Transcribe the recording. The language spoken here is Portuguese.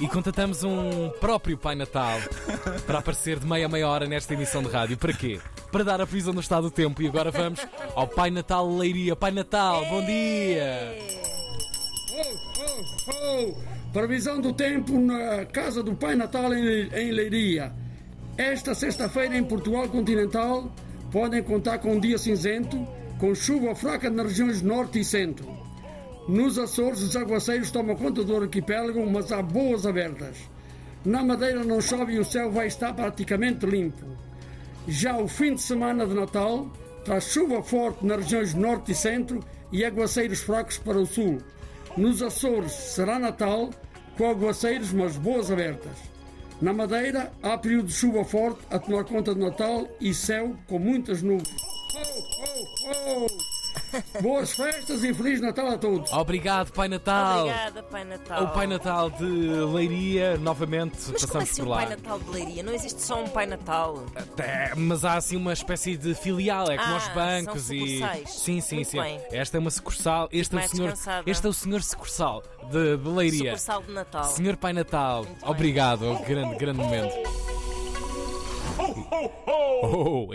e contratamos um próprio Pai Natal para aparecer de meia a meia hora nesta emissão de rádio. Para quê? Para dar a previsão do estado do tempo. E agora vamos ao Pai Natal Leiria. Pai Natal, bom dia! Oh, oh, oh. Previsão do tempo na casa do Pai Natal em, em Leiria. Esta sexta-feira em Portugal continental podem contar com um dia cinzento, com chuva fraca nas regiões norte e centro. Nos Açores, os aguaceiros tomam conta do arquipélago, mas há boas abertas. Na Madeira não chove e o céu vai estar praticamente limpo. Já o fim de semana de Natal traz chuva forte nas regiões norte e centro e aguaceiros fracos para o sul. Nos Açores será Natal, com aguaceiros, mas boas abertas. Na Madeira há período de chuva forte a tomar conta do Natal e céu com muitas nuvens. Oh, oh, oh. Boas festas e Feliz Natal a todos. Obrigado, Pai Natal! Obrigada, Pai Natal. O Pai Natal de Leiria, novamente, Mas como passamos assim por o lá. Pai Natal de Leiria? Não existe só um Pai Natal. É, mas há assim uma espécie de filial, é como Ah, aos bancos são e. sucursais. Sim, sim, Muito sim. bem. Esta é uma sucursal. Este é, o mais senhor, descansada. este é o senhor sucursal de, de Leiria. Sucursal de Natal. Senhor Pai Natal, bem. obrigado, grande, grande momento. Oh,